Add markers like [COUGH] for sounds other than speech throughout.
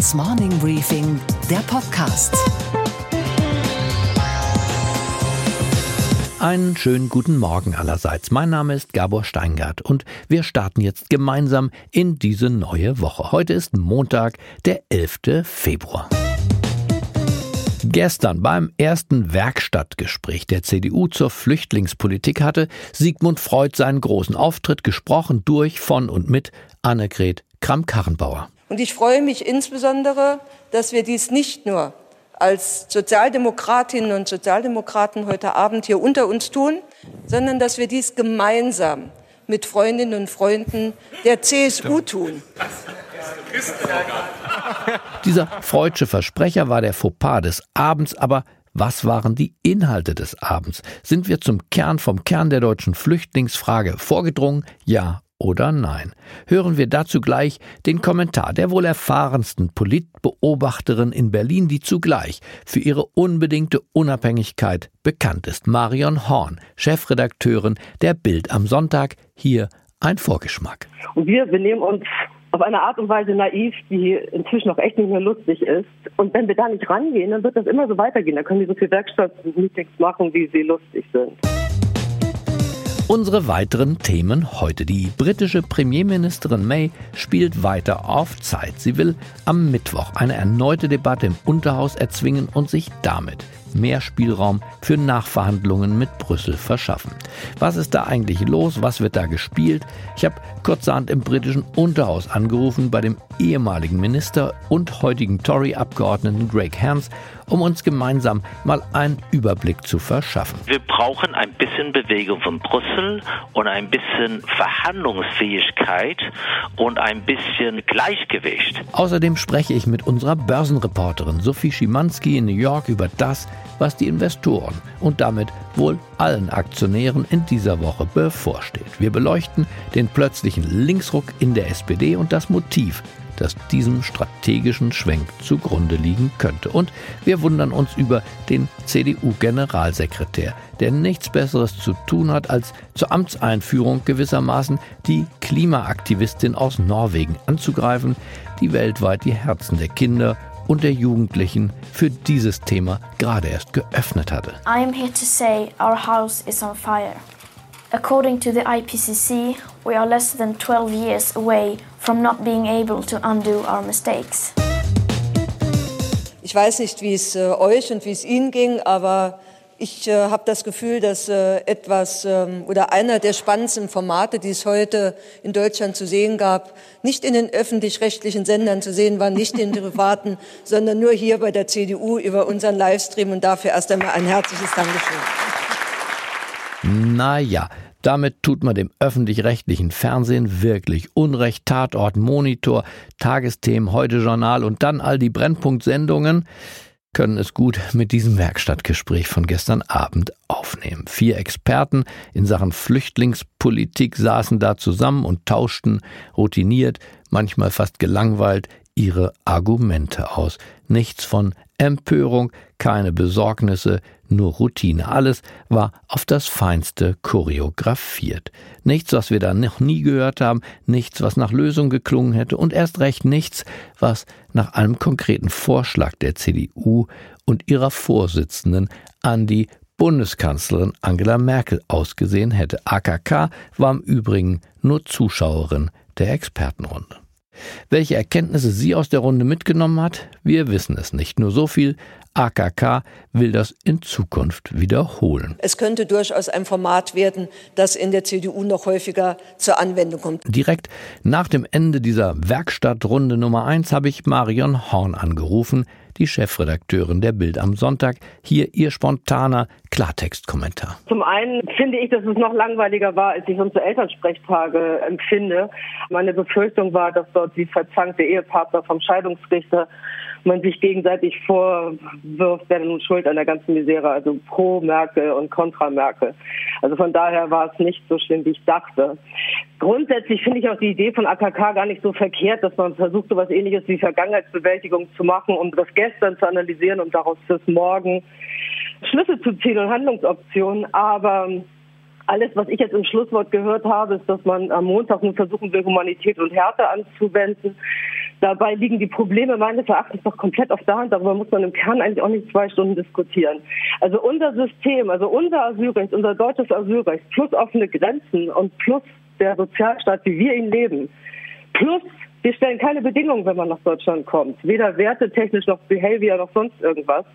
Handelsblatts Morning Briefing, der Podcast. Einen schönen guten Morgen allerseits. Mein Name ist Gabor Steingart und wir starten jetzt gemeinsam in diese neue Woche. Heute ist Montag, der 11. Februar. Gestern beim ersten Werkstattgespräch der CDU zur Flüchtlingspolitik hatte Sigmund Freud seinen großen Auftritt gesprochen durch, von und mit Annegret Kramp-Karrenbauer. Und ich freue mich insbesondere, dass wir dies nicht nur als Sozialdemokratinnen und Sozialdemokraten heute Abend hier unter uns tun, sondern dass wir dies gemeinsam mit Freundinnen und Freunden der CSU tun. [LAUGHS] Dieser freudsche Versprecher war der Fauxpas des Abends, aber was waren die Inhalte des Abends? Sind wir zum Kern vom Kern der deutschen Flüchtlingsfrage vorgedrungen? Ja oder nein? Hören wir dazu gleich den Kommentar der wohl erfahrensten Politbeobachterin in Berlin, die zugleich für ihre unbedingte Unabhängigkeit bekannt ist. Marion Horn, Chefredakteurin der Bild am Sonntag. Hier ein Vorgeschmack. Und wir benehmen uns auf eine Art und Weise naiv, die inzwischen auch echt nicht mehr lustig ist. Und wenn wir da nicht rangehen, dann wird das immer so weitergehen. Dann können die so viel Werkstattmeetings machen, wie sie lustig sind. Unsere weiteren Themen heute. Die britische Premierministerin May spielt weiter auf Zeit. Sie will am Mittwoch eine erneute Debatte im Unterhaus erzwingen und sich damit mehr Spielraum für Nachverhandlungen mit Brüssel verschaffen. Was ist da eigentlich los? Was wird da gespielt? Ich habe kurzerhand im britischen Unterhaus angerufen bei dem ehemaligen Minister und heutigen Tory-Abgeordneten Greg Hans, um uns gemeinsam mal einen Überblick zu verschaffen. Wir brauchen ein bisschen Bewegung von Brüssel und ein bisschen Verhandlungsfähigkeit und ein bisschen Gleichgewicht. Außerdem spreche ich mit unserer Börsenreporterin Sophie Schimanski in New York über das, was die Investoren und damit wohl allen Aktionären in dieser Woche bevorsteht. Wir beleuchten den plötzlichen Linksruck in der SPD und das Motiv, das diesem strategischen Schwenk zugrunde liegen könnte. Und wir wundern uns über den CDU-Generalsekretär, der nichts Besseres zu tun hat, als zur Amtseinführung gewissermaßen die Klimaaktivistin aus Norwegen anzugreifen, die weltweit die Herzen der Kinder und der Jugendlichen für dieses Thema gerade erst geöffnet hatte. I am here to say our house is on fire. According to the IPCC, we are less than 12 years away from not being able to undo our mistakes. Ich weiß nicht, wie es äh, euch und wie es Ihnen ging, aber ich äh, habe das Gefühl, dass äh, etwas ähm, oder einer der spannendsten Formate, die es heute in Deutschland zu sehen gab, nicht in den öffentlich-rechtlichen Sendern zu sehen war, nicht in den privaten, [LAUGHS] sondern nur hier bei der CDU über unseren Livestream. Und dafür erst einmal ein herzliches Dankeschön. Naja, damit tut man dem öffentlich-rechtlichen Fernsehen wirklich Unrecht. Tatort, Monitor, Tagesthemen, Heute Journal und dann all die Brennpunktsendungen können es gut mit diesem Werkstattgespräch von gestern Abend aufnehmen. Vier Experten in Sachen Flüchtlingspolitik saßen da zusammen und tauschten routiniert, manchmal fast gelangweilt, ihre Argumente aus. Nichts von Empörung, keine Besorgnisse, nur Routine. Alles war auf das Feinste choreografiert. Nichts, was wir da noch nie gehört haben, nichts, was nach Lösung geklungen hätte und erst recht nichts, was nach einem konkreten Vorschlag der CDU und ihrer Vorsitzenden an die Bundeskanzlerin Angela Merkel ausgesehen hätte. AKK war im Übrigen nur Zuschauerin der Expertenrunde. Welche Erkenntnisse sie aus der Runde mitgenommen hat, wir wissen es nicht. Nur so viel, AKK will das in Zukunft wiederholen. Es könnte durchaus ein Format werden, das in der CDU noch häufiger zur Anwendung kommt. Direkt nach dem Ende dieser Werkstattrunde Nummer 1 habe ich Marion Horn angerufen, die Chefredakteurin der Bild am Sonntag. Hier ihr spontaner Klartextkommentar. Zum einen finde ich, dass es noch langweiliger war, als ich unsere Elternsprechtage empfinde. Meine Befürchtung war, dass dort die verzankte Ehepartner vom Scheidungsrichter man sich gegenseitig vorwirft, wer nun schuld an der ganzen Misere, also pro Merkel und kontra Merkel. Also von daher war es nicht so schlimm, wie ich dachte. Grundsätzlich finde ich auch die Idee von AKK gar nicht so verkehrt, dass man versucht, so etwas ähnliches wie Vergangenheitsbewältigung zu machen, um das gestern zu analysieren und daraus fürs Morgen Schlüsse zu ziehen und Handlungsoptionen. Aber alles, was ich jetzt im Schlusswort gehört habe, ist, dass man am Montag nun versuchen will, Humanität und Härte anzuwenden. Dabei liegen die Probleme meines Erachtens doch komplett auf der Hand. Darüber muss man im Kern eigentlich auch nicht zwei Stunden diskutieren. Also unser System, also unser Asylrecht, unser deutsches Asylrecht, plus offene Grenzen und plus der Sozialstaat, wie wir ihn leben, plus wir stellen keine Bedingungen, wenn man nach Deutschland kommt, weder wertetechnisch noch Behavior noch sonst irgendwas.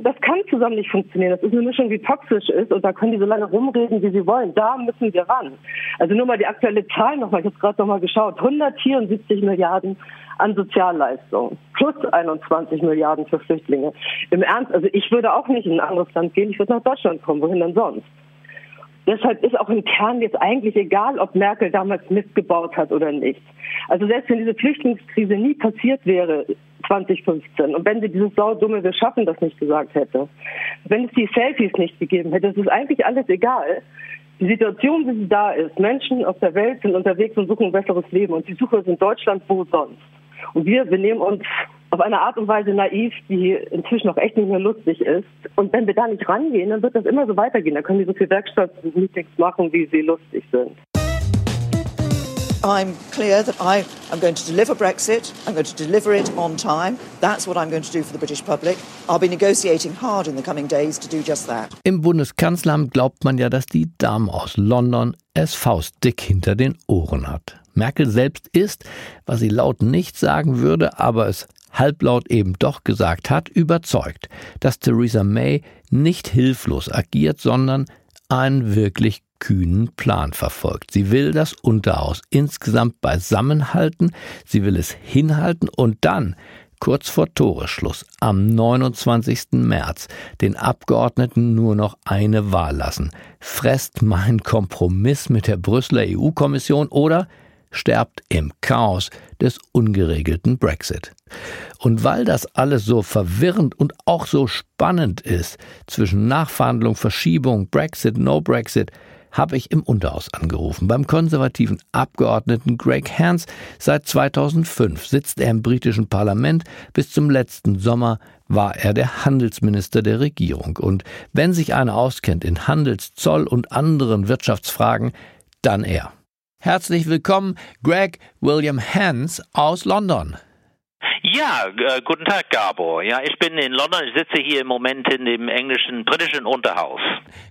Das kann zusammen nicht funktionieren. Das ist eine Mischung, die toxisch ist und da können die so lange rumreden, wie sie wollen. Da müssen wir ran. Also nur mal die aktuelle Zahl nochmal, ich habe gerade nochmal geschaut. 174 Milliarden an Sozialleistungen plus 21 Milliarden für Flüchtlinge. Im Ernst, also ich würde auch nicht in ein anderes Land gehen, ich würde nach Deutschland kommen, wohin denn sonst? Deshalb ist auch im Kern jetzt eigentlich egal, ob Merkel damals mitgebaut hat oder nicht. Also selbst wenn diese Flüchtlingskrise nie passiert wäre, 2015, und wenn sie dieses saudumme Wir schaffen das nicht gesagt hätte, wenn es die Selfies nicht gegeben hätte, es ist eigentlich alles egal. Die Situation, wie sie da ist, Menschen auf der Welt sind unterwegs und suchen ein besseres Leben und die Suche ist in Deutschland, wo sonst. Und wir benehmen uns auf eine Art und Weise naiv, die inzwischen auch echt nicht mehr lustig ist. Und wenn wir da nicht rangehen, dann wird das immer so weitergehen. Dann können wir so viele Werkstattmeetings machen, wie sie lustig sind. I'm clear that I am going to deliver Brexit. I'm going to deliver it on time. That's what I'm going to do for the British public. I'll be negotiating hard in the coming days to do just that. Im Bundeskanzleramt glaubt man ja, dass die Dame aus London es faustdick hinter den Ohren hat. Merkel selbst ist, was sie laut nicht sagen würde, aber es halblaut eben doch gesagt hat, überzeugt, dass Theresa May nicht hilflos agiert, sondern einen wirklich kühnen Plan verfolgt. Sie will das Unterhaus insgesamt beisammenhalten, sie will es hinhalten und dann kurz vor Toreschluss am 29. März den Abgeordneten nur noch eine Wahl lassen. Fresst mein Kompromiss mit der Brüsseler EU-Kommission oder sterbt im Chaos des ungeregelten Brexit. Und weil das alles so verwirrend und auch so spannend ist zwischen Nachverhandlung, Verschiebung, Brexit, No Brexit, habe ich im Unterhaus angerufen. Beim konservativen Abgeordneten Greg Hans. Seit 2005 sitzt er im britischen Parlament. Bis zum letzten Sommer war er der Handelsminister der Regierung. Und wenn sich einer auskennt in Handels-, Zoll- und anderen Wirtschaftsfragen, dann er. Herzlich willkommen, Greg William Hans aus London. Ja, äh, guten Tag, Gabor. Ja, ich bin in London. Ich sitze hier im Moment in dem englischen, britischen Unterhaus.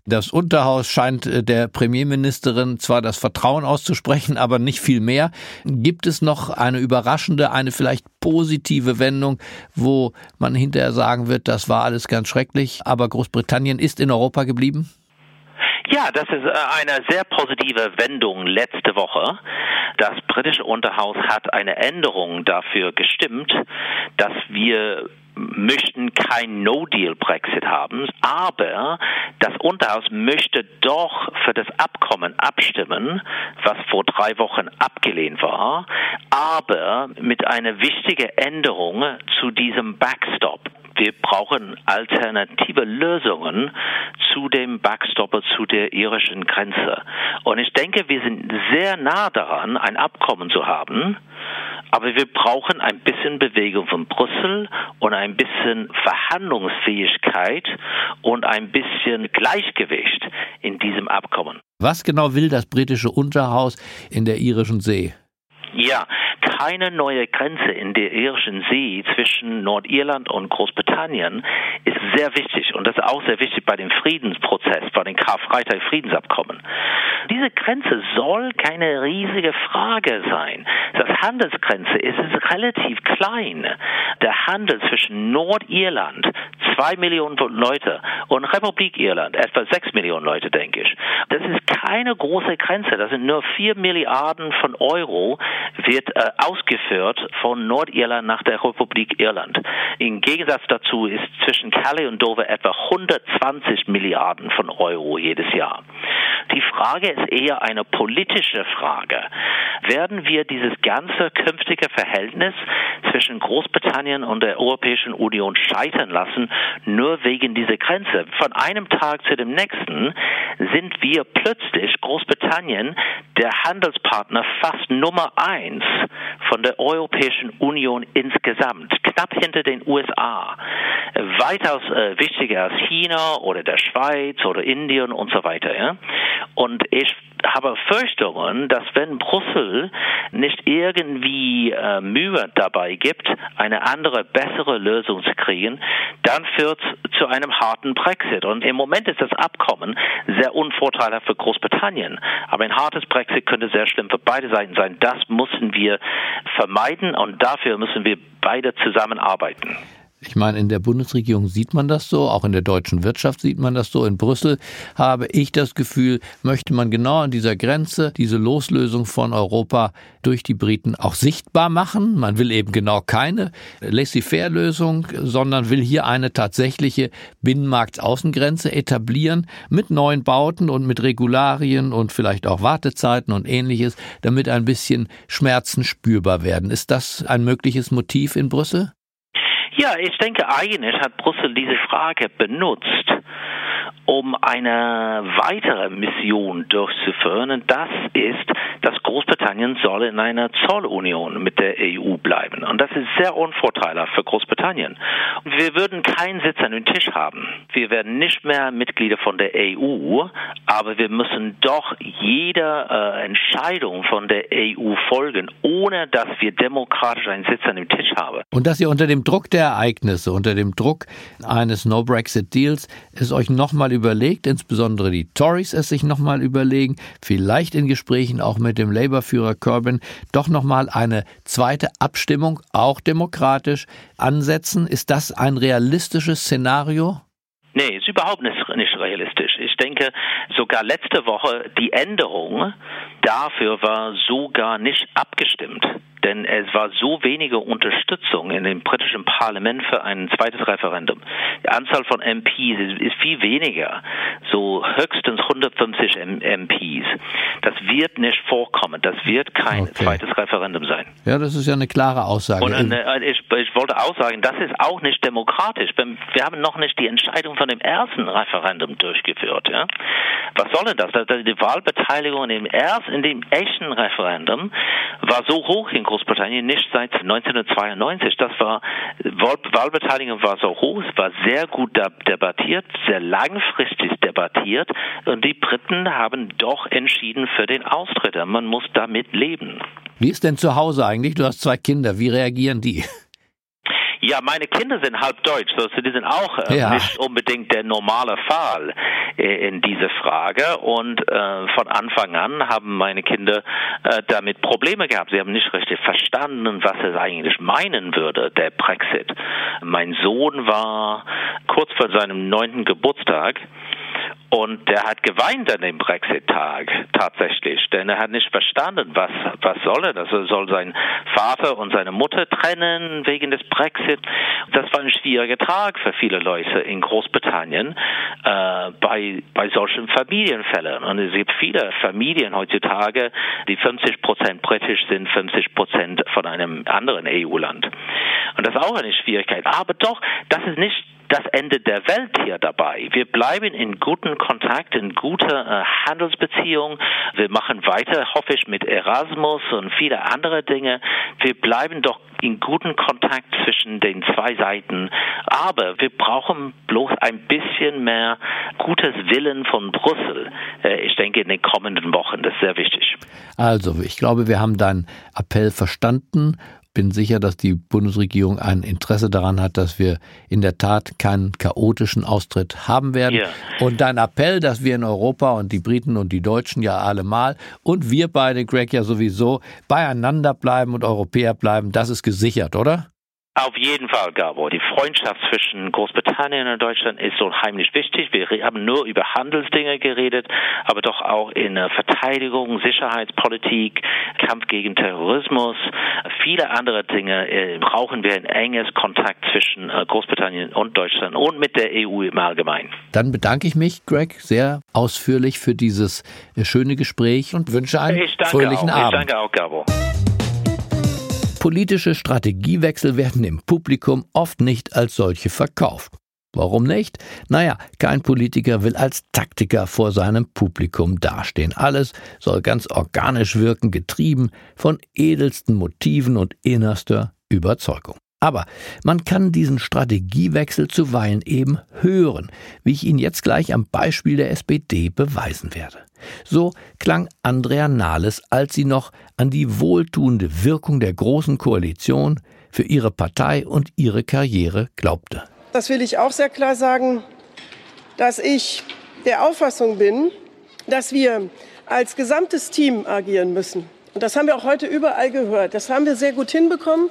Das Unterhaus scheint äh, der Premierministerin zwar das Vertrauen auszusprechen, aber nicht viel mehr. Gibt es noch eine überraschende, eine vielleicht positive Wendung, wo man hinterher sagen wird, das war alles ganz schrecklich, aber Großbritannien ist in Europa geblieben? Ja, das ist äh, eine sehr positive Wendung letzte Woche. Das britische Unterhaus hat eine Änderung dafür gestimmt, dass wir möchten kein No-Deal-Brexit haben, aber das Unterhaus möchte doch für das Abkommen abstimmen, was vor drei Wochen abgelehnt war, aber mit einer wichtigen Änderung zu diesem Backstop wir brauchen alternative Lösungen zu dem Backstopper, zu der irischen Grenze. Und ich denke, wir sind sehr nah daran, ein Abkommen zu haben. Aber wir brauchen ein bisschen Bewegung von Brüssel und ein bisschen Verhandlungsfähigkeit und ein bisschen Gleichgewicht in diesem Abkommen. Was genau will das britische Unterhaus in der irischen See? Ja, keine neue Grenze in der irischen See zwischen Nordirland und Großbritannien ist sehr wichtig und das ist auch sehr wichtig bei dem Friedensprozess, bei dem Karfreitag-Friedensabkommen. Diese Grenze soll keine riesige Frage sein. Das Handelsgrenze ist, ist relativ klein. Der Handel zwischen Nordirland, zwei Millionen Leute, und Republik Irland, etwa sechs Millionen Leute, denke ich. Das ist keine große Grenze. Das sind nur vier Milliarden von Euro, wird äh, ausgeführt von Nordirland nach der Republik Irland. Im Gegensatz dazu ist zwischen Calais und Dover etwa 120 Milliarden von Euro jedes Jahr. Die Frage ist eher eine politische Frage. Werden wir dieses ganze künftige Verhältnis zwischen Großbritannien und der Europäischen Union scheitern lassen, nur wegen dieser Grenze? Von einem Tag zu dem nächsten sind wir plötzlich Großbritannien der Handelspartner fast Nummer eins von der Europäischen Union insgesamt, knapp hinter den USA, weitaus äh, wichtiger als China oder der Schweiz oder Indien und so weiter. Ja? Und ich habe Fürchtungen, dass wenn Brüssel nicht irgendwie äh, Mühe dabei gibt, eine andere, bessere Lösung zu kriegen, dann führt es zu einem harten Brexit. Und im Moment ist das Abkommen sehr unvorteilhaft für Großbritannien. Aber ein hartes Brexit könnte sehr schlimm für beide Seiten sein. Das müssen wir vermeiden und dafür müssen wir beide zusammenarbeiten. Ich meine, in der Bundesregierung sieht man das so, auch in der deutschen Wirtschaft sieht man das so. In Brüssel habe ich das Gefühl, möchte man genau an dieser Grenze diese Loslösung von Europa durch die Briten auch sichtbar machen. Man will eben genau keine Laissez-faire-Lösung, sondern will hier eine tatsächliche Binnenmarktaußengrenze etablieren mit neuen Bauten und mit Regularien und vielleicht auch Wartezeiten und ähnliches, damit ein bisschen Schmerzen spürbar werden. Ist das ein mögliches Motiv in Brüssel? Ja, ich denke, eigentlich hat Brüssel diese Frage benutzt, um eine weitere Mission durchzuführen. Und das ist, dass Großbritannien soll in einer Zollunion mit der EU bleiben. Und das ist sehr unvorteilhaft für Großbritannien. Wir würden keinen Sitz an dem Tisch haben. Wir werden nicht mehr Mitglieder von der EU, aber wir müssen doch jeder äh, Entscheidung von der EU folgen, ohne dass wir demokratisch einen Sitz an dem Tisch haben. Und dass ihr unter dem Druck der Ereignisse, unter dem Druck eines No-Brexit-Deals es euch nochmal überlegt, insbesondere die Tories es sich nochmal überlegen, vielleicht in Gesprächen auch mit dem Labour-Führer Corbyn, doch nochmal eine zweite Abstimmung, auch demokratisch, ansetzen. Ist das ein realistisches Szenario? Nee, ist überhaupt nicht, nicht realistisch. Ich denke, sogar letzte Woche die Änderung dafür war sogar nicht abgestimmt denn es war so wenige Unterstützung in dem britischen Parlament für ein zweites Referendum. Die Anzahl von MPs ist, ist viel weniger, so höchstens 150 MPs. Das wird nicht vorkommen. Das wird kein okay. zweites Referendum sein. Ja, das ist ja eine klare Aussage. Und äh, ich, ich, wollte auch sagen, das ist auch nicht demokratisch. Wir haben noch nicht die Entscheidung von dem ersten Referendum durchgeführt. Ja? Was soll denn das? Die Wahlbeteiligung in dem ersten, in dem echten Referendum war so hoch in Großbritannien nicht seit 1992. Das war Wahlbeteiligung war so hoch, es war sehr gut debattiert, sehr langfristig debattiert und die Briten haben doch entschieden für den Austritt. Man muss damit leben. Wie ist denn zu Hause eigentlich? Du hast zwei Kinder. Wie reagieren die? Ja, meine Kinder sind halb deutsch, so die sind auch äh, ja. nicht unbedingt der normale Fall äh, in dieser Frage. Und äh, von Anfang an haben meine Kinder äh, damit Probleme gehabt. Sie haben nicht richtig verstanden, was es eigentlich meinen würde, der Brexit. Mein Sohn war kurz vor seinem neunten Geburtstag und der hat geweint an dem Brexit-Tag tatsächlich, denn er hat nicht verstanden, was, was soll er. Also soll sein Vater und seine Mutter trennen wegen des Brexit. Das war ein schwieriger Tag für viele Leute in Großbritannien äh, bei, bei solchen Familienfällen. Und es gibt viele Familien heutzutage, die 50 Prozent britisch sind, 50 Prozent von einem anderen EU-Land. Und das ist auch eine Schwierigkeit. Aber doch, das ist nicht das Ende der Welt hier dabei. Wir bleiben in guten Kontakt, in guter äh, Handelsbeziehung. Wir machen weiter, hoffe ich, mit Erasmus und viele andere Dinge. Wir bleiben doch in guten Kontakt zwischen den zwei Seiten. Aber wir brauchen bloß ein bisschen mehr gutes Willen von Brüssel. Äh, ich denke, in den kommenden Wochen. Das ist sehr wichtig. Also, ich glaube, wir haben deinen Appell verstanden bin sicher, dass die Bundesregierung ein Interesse daran hat, dass wir in der Tat keinen chaotischen Austritt haben werden. Ja. Und dein Appell, dass wir in Europa und die Briten und die Deutschen ja allemal und wir beide, Greg, ja sowieso beieinander bleiben und Europäer bleiben, das ist gesichert, oder? Auf jeden Fall, Gabo. Die Freundschaft zwischen Großbritannien und Deutschland ist so heimlich wichtig. Wir haben nur über Handelsdinge geredet, aber doch auch in Verteidigung, Sicherheitspolitik, Kampf gegen Terrorismus, viele andere Dinge äh, brauchen wir ein enges Kontakt zwischen äh, Großbritannien und Deutschland und mit der EU im Allgemeinen. Dann bedanke ich mich, Greg, sehr ausführlich für dieses äh, schöne Gespräch und wünsche einen fröhlichen auch. Abend. Ich danke auch, Gabo. Politische Strategiewechsel werden im Publikum oft nicht als solche verkauft. Warum nicht? Naja, kein Politiker will als Taktiker vor seinem Publikum dastehen. Alles soll ganz organisch wirken, getrieben von edelsten Motiven und innerster Überzeugung. Aber man kann diesen Strategiewechsel zuweilen eben hören, wie ich ihn jetzt gleich am Beispiel der SPD beweisen werde. So klang Andrea Nahles, als sie noch an die wohltuende Wirkung der Großen Koalition für ihre Partei und ihre Karriere glaubte. Das will ich auch sehr klar sagen, dass ich der Auffassung bin, dass wir als gesamtes Team agieren müssen. Und das haben wir auch heute überall gehört. Das haben wir sehr gut hinbekommen.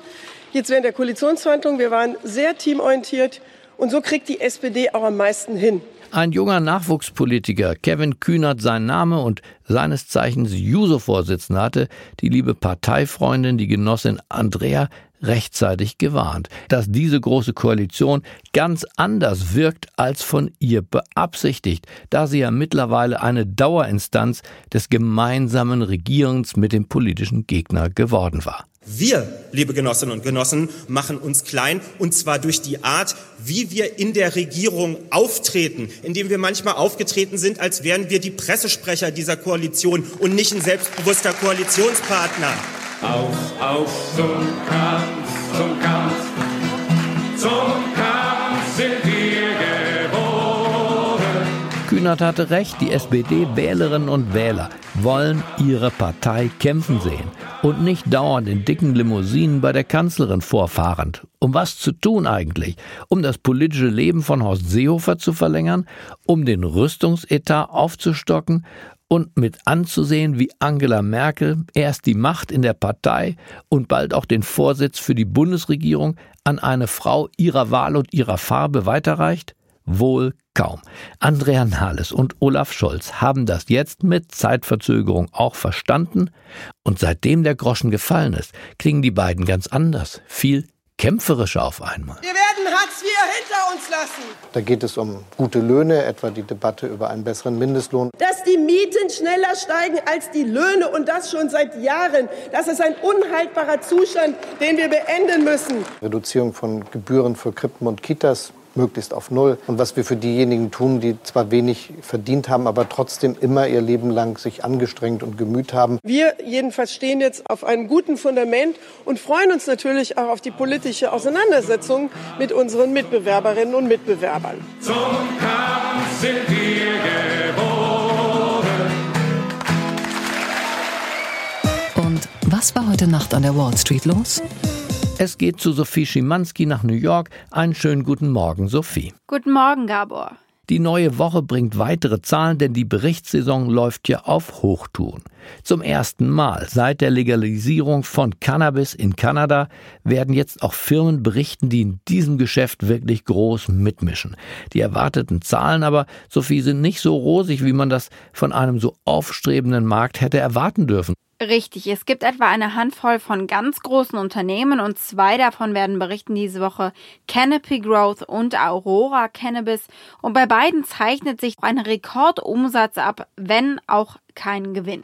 Jetzt während der Koalitionsverhandlungen, wir waren sehr teamorientiert und so kriegt die SPD auch am meisten hin. Ein junger Nachwuchspolitiker, Kevin Kühnert sein Name und seines Zeichens Juso-Vorsitzender hatte die liebe Parteifreundin, die Genossin Andrea, rechtzeitig gewarnt, dass diese große Koalition ganz anders wirkt als von ihr beabsichtigt, da sie ja mittlerweile eine Dauerinstanz des gemeinsamen Regierens mit dem politischen Gegner geworden war. Wir, liebe Genossinnen und Genossen, machen uns klein und zwar durch die Art, wie wir in der Regierung auftreten, indem wir manchmal aufgetreten sind, als wären wir die Pressesprecher dieser Koalition und nicht ein selbstbewusster Koalitionspartner. Auf, auf zum Kampf, zum Kampf, zum Kampf Kühnert hatte recht, die SPD-Wählerinnen und Wähler wollen ihre Partei kämpfen sehen und nicht dauernd in dicken Limousinen bei der Kanzlerin vorfahrend. Um was zu tun eigentlich? Um das politische Leben von Horst Seehofer zu verlängern? Um den Rüstungsetat aufzustocken? Und mit anzusehen, wie Angela Merkel erst die Macht in der Partei und bald auch den Vorsitz für die Bundesregierung an eine Frau ihrer Wahl und ihrer Farbe weiterreicht? Wohl kaum. Andrea Nahles und Olaf Scholz haben das jetzt mit Zeitverzögerung auch verstanden und seitdem der Groschen gefallen ist, klingen die beiden ganz anders, viel kämpferischer auf einmal. Wir werden Hartz IV hinter uns lassen. Da geht es um gute Löhne, etwa die Debatte über einen besseren Mindestlohn. Dass die Mieten schneller steigen als die Löhne und das schon seit Jahren. Das ist ein unhaltbarer Zustand, den wir beenden müssen. Reduzierung von Gebühren für Krippen und Kitas möglichst auf Null. Und was wir für diejenigen tun, die zwar wenig verdient haben, aber trotzdem immer ihr Leben lang sich angestrengt und gemüht haben. Wir jedenfalls stehen jetzt auf einem guten Fundament und freuen uns natürlich auch auf die politische Auseinandersetzung mit unseren Mitbewerberinnen und Mitbewerbern. Zum Kampf sind wir geboren. Und was war heute Nacht an der Wall Street los? Es geht zu Sophie Schimanski nach New York. Einen schönen guten Morgen, Sophie. Guten Morgen, Gabor. Die neue Woche bringt weitere Zahlen, denn die Berichtssaison läuft ja auf Hochtouren. Zum ersten Mal seit der Legalisierung von Cannabis in Kanada werden jetzt auch Firmen berichten, die in diesem Geschäft wirklich groß mitmischen. Die erwarteten Zahlen aber, Sophie, sind nicht so rosig, wie man das von einem so aufstrebenden Markt hätte erwarten dürfen. Richtig, es gibt etwa eine Handvoll von ganz großen Unternehmen und zwei davon werden berichten diese Woche. Canopy Growth und Aurora Cannabis. Und bei beiden zeichnet sich ein Rekordumsatz ab, wenn auch kein Gewinn.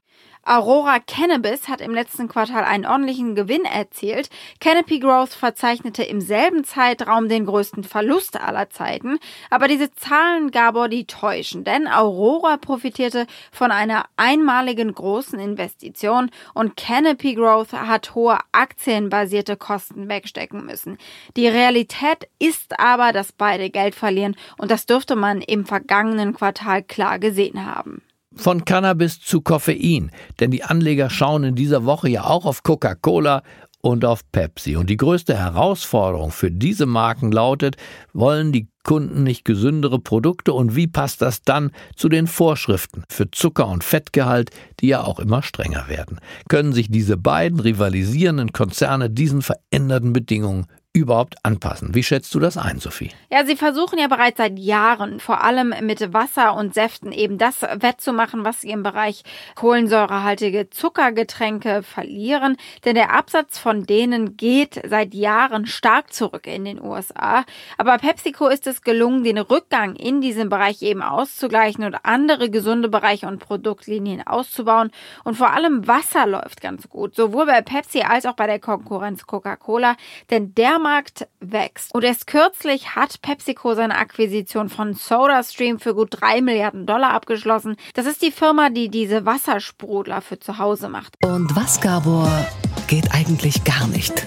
Aurora Cannabis hat im letzten Quartal einen ordentlichen Gewinn erzielt. Canopy Growth verzeichnete im selben Zeitraum den größten Verlust aller Zeiten. Aber diese Zahlen, Gabor, die täuschen, denn Aurora profitierte von einer einmaligen großen Investition und Canopy Growth hat hohe aktienbasierte Kosten wegstecken müssen. Die Realität ist aber, dass beide Geld verlieren und das dürfte man im vergangenen Quartal klar gesehen haben. Von Cannabis zu Koffein, denn die Anleger schauen in dieser Woche ja auch auf Coca-Cola und auf Pepsi. Und die größte Herausforderung für diese Marken lautet, wollen die Kunden nicht gesündere Produkte und wie passt das dann zu den Vorschriften für Zucker- und Fettgehalt, die ja auch immer strenger werden? Können sich diese beiden rivalisierenden Konzerne diesen veränderten Bedingungen überhaupt anpassen. Wie schätzt du das ein, Sophie? Ja, sie versuchen ja bereits seit Jahren, vor allem mit Wasser und Säften, eben das wettzumachen, was sie im Bereich kohlensäurehaltige Zuckergetränke verlieren. Denn der Absatz von denen geht seit Jahren stark zurück in den USA. Aber PepsiCo ist es gelungen, den Rückgang in diesem Bereich eben auszugleichen und andere gesunde Bereiche und Produktlinien auszubauen. Und vor allem Wasser läuft ganz gut, sowohl bei Pepsi als auch bei der Konkurrenz Coca-Cola. Denn der Markt wächst. Und erst kürzlich hat PepsiCo seine Akquisition von SodaStream für gut 3 Milliarden Dollar abgeschlossen. Das ist die Firma, die diese Wassersprudler für zu Hause macht. Und was, Gabor, geht eigentlich gar nicht?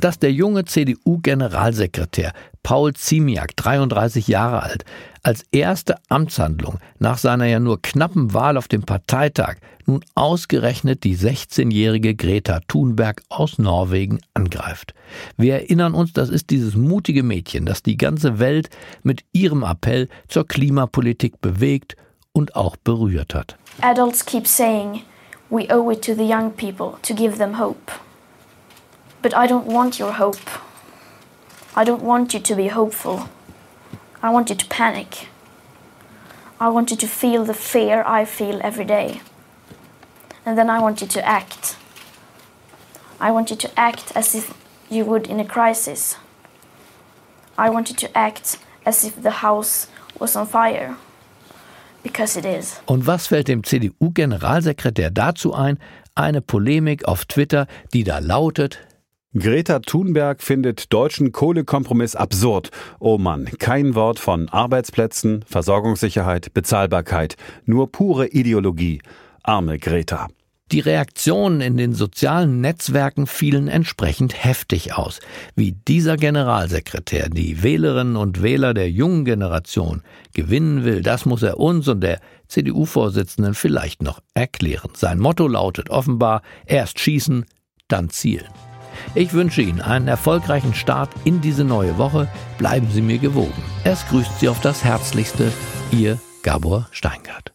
Dass der junge CDU-Generalsekretär Paul Ziemiak, 33 Jahre alt, als erste Amtshandlung nach seiner ja nur knappen Wahl auf dem Parteitag nun ausgerechnet die 16-jährige Greta Thunberg aus Norwegen angreift. Wir erinnern uns, das ist dieses mutige Mädchen, das die ganze Welt mit ihrem Appell zur Klimapolitik bewegt und auch berührt hat. Adults keep saying, we owe it to the young people to give them hope. But I don't want your hope. I don't want you to be hopeful. I want you to panic. I want you to feel the fear I feel every day. And then I want you to act. I want you to act as if you would in a crisis. I want you to act as if the house was on fire. Because it is. Und was fällt dem CDU-Generalsekretär dazu ein? Eine Polemik auf Twitter, die da lautet, Greta Thunberg findet deutschen Kohlekompromiss absurd. Oh Mann, kein Wort von Arbeitsplätzen, Versorgungssicherheit, Bezahlbarkeit, nur pure Ideologie. Arme Greta. Die Reaktionen in den sozialen Netzwerken fielen entsprechend heftig aus, wie dieser Generalsekretär die Wählerinnen und Wähler der jungen Generation gewinnen will, das muss er uns und der CDU-Vorsitzenden vielleicht noch erklären. Sein Motto lautet offenbar erst schießen, dann zielen. Ich wünsche Ihnen einen erfolgreichen Start in diese neue Woche. Bleiben Sie mir gewogen. Es grüßt Sie auf das Herzlichste, Ihr Gabor Steingart.